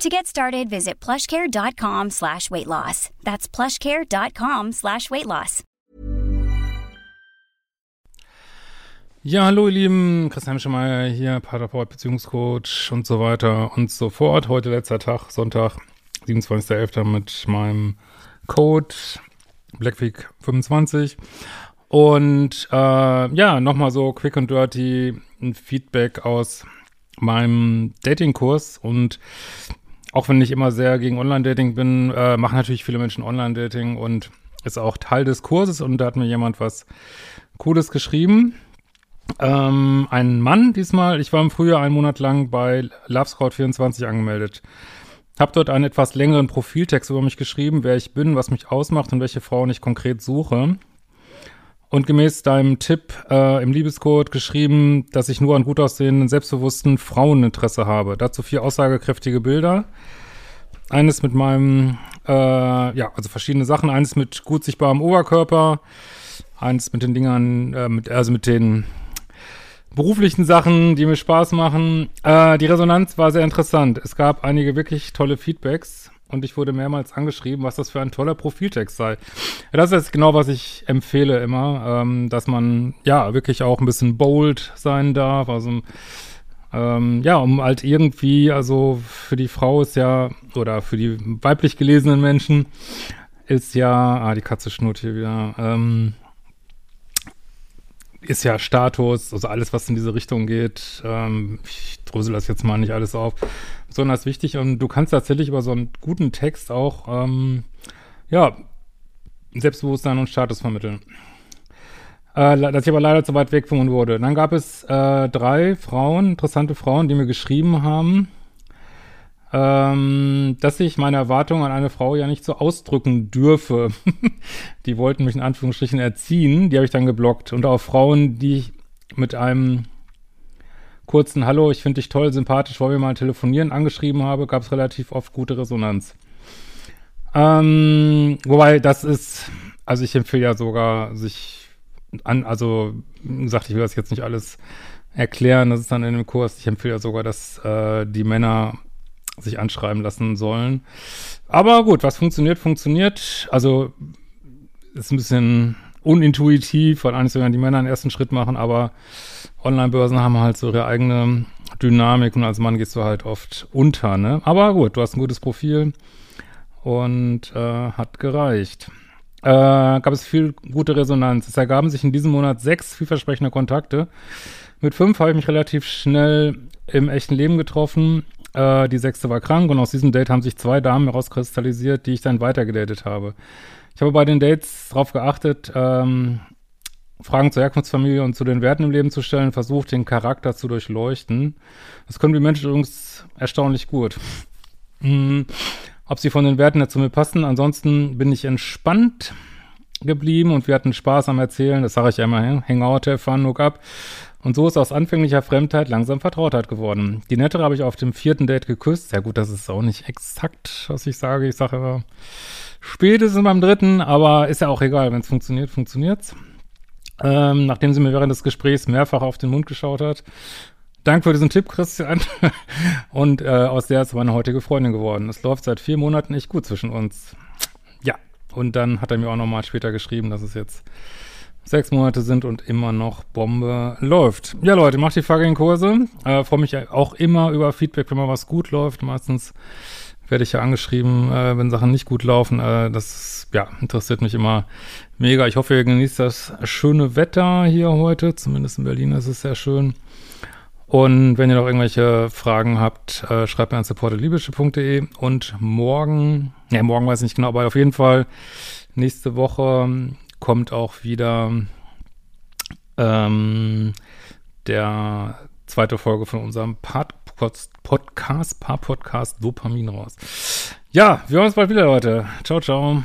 To get started, visit plushcare.com slash weight loss. That's plushcare.com slash weight loss. Ja, hallo ihr Lieben, Christian Schemeier hier, Paartherapeut, Beziehungscoach und so weiter und so fort. Heute letzter Tag, Sonntag, 27.11. mit meinem Code Blackweek25. Und äh, ja, nochmal so quick and dirty ein Feedback aus meinem Datingkurs und auch wenn ich immer sehr gegen Online-Dating bin, äh, machen natürlich viele Menschen Online-Dating und ist auch Teil des Kurses und da hat mir jemand was Cooles geschrieben. Ähm, ein Mann diesmal, ich war im Frühjahr einen Monat lang bei LoveScout24 angemeldet. Hab dort einen etwas längeren Profiltext über mich geschrieben, wer ich bin, was mich ausmacht und welche Frauen ich konkret suche. Und gemäß deinem Tipp äh, im Liebescode geschrieben, dass ich nur an gut aussehenden, selbstbewussten Frauen Interesse habe. Dazu vier aussagekräftige Bilder. Eines mit meinem, äh, ja, also verschiedene Sachen. Eines mit gut sichtbarem Oberkörper. Eines mit den Dingern, äh, mit, also mit den beruflichen Sachen, die mir Spaß machen. Äh, die Resonanz war sehr interessant. Es gab einige wirklich tolle Feedbacks und ich wurde mehrmals angeschrieben, was das für ein toller Profiltext sei. Das ist genau, was ich empfehle immer, ähm, dass man ja wirklich auch ein bisschen bold sein darf. Also ähm, ja, um halt irgendwie, also für die Frau ist ja, oder für die weiblich gelesenen Menschen ist ja, ah, die Katze schnurrt hier wieder, ähm, ist ja Status, also alles, was in diese Richtung geht. Ähm, ich drösel das jetzt mal nicht alles auf besonders wichtig und du kannst tatsächlich über so einen guten Text auch, ähm, ja, Selbstbewusstsein und Status vermitteln. Äh, dass ich aber leider zu weit weg von wurde. Dann gab es äh, drei Frauen, interessante Frauen, die mir geschrieben haben, ähm, dass ich meine Erwartungen an eine Frau ja nicht so ausdrücken dürfe. die wollten mich in Anführungsstrichen erziehen, die habe ich dann geblockt. Und auch Frauen, die mit einem kurzen Hallo, ich finde dich toll, sympathisch, wollen wir mal telefonieren, angeschrieben habe, gab es relativ oft gute Resonanz. Ähm, wobei, das ist, also ich empfehle ja sogar, sich an, also, wie gesagt, ich will das jetzt nicht alles erklären, das ist dann in dem Kurs, ich empfehle ja sogar, dass äh, die Männer sich anschreiben lassen sollen. Aber gut, was funktioniert, funktioniert. Also, ist ein bisschen unintuitiv, weil eigentlich sogar die Männer einen ersten Schritt machen, aber Online-Börsen haben halt so ihre eigene Dynamik und als Mann gehst du halt oft unter, ne? Aber gut, du hast ein gutes Profil und äh, hat gereicht. Äh, gab es viel gute Resonanz. Es ergaben sich in diesem Monat sechs vielversprechende Kontakte. Mit fünf habe ich mich relativ schnell im echten Leben getroffen. Äh, die sechste war krank und aus diesem Date haben sich zwei Damen herauskristallisiert, die ich dann weitergedatet habe. Ich habe bei den Dates darauf geachtet, ähm, Fragen zur Herkunftsfamilie und zu den Werten im Leben zu stellen, versucht, den Charakter zu durchleuchten. Das können die Menschen übrigens erstaunlich gut. Hm, ob sie von den Werten her zu mir passen. Ansonsten bin ich entspannt geblieben und wir hatten Spaß am Erzählen. Das sage ich ja immer, Hangout, have fun, hook up. Und so ist aus anfänglicher Fremdheit langsam Vertrautheit geworden. Die Nettere habe ich auf dem vierten Date geküsst. Ja gut, das ist auch nicht exakt, was ich sage. Ich sage immer, spätestens beim dritten, aber ist ja auch egal. Wenn es funktioniert, funktioniert's ähm, nachdem sie mir während des Gesprächs mehrfach auf den Mund geschaut hat. Danke für diesen Tipp, Christian. Und äh, aus der ist meine heutige Freundin geworden. Es läuft seit vier Monaten echt gut zwischen uns. Ja, und dann hat er mir auch nochmal später geschrieben, dass es jetzt sechs Monate sind und immer noch Bombe läuft. Ja, Leute, macht die fucking Kurse. Äh, Freue mich auch immer über Feedback, wenn mal was gut läuft. Meistens werde ich ja angeschrieben, äh, wenn Sachen nicht gut laufen. Äh, das ja, interessiert mich immer mega. Ich hoffe, ihr genießt das schöne Wetter hier heute. Zumindest in Berlin ist es sehr schön. Und wenn ihr noch irgendwelche Fragen habt, äh, schreibt mir an supportedliebische.de und morgen, ja, morgen weiß ich nicht genau, aber auf jeden Fall nächste Woche kommt auch wieder ähm, der zweite Folge von unserem Part Podcast, Paar-Podcast Dopamin raus. Ja, wir hören uns bald wieder, Leute. Ciao, ciao.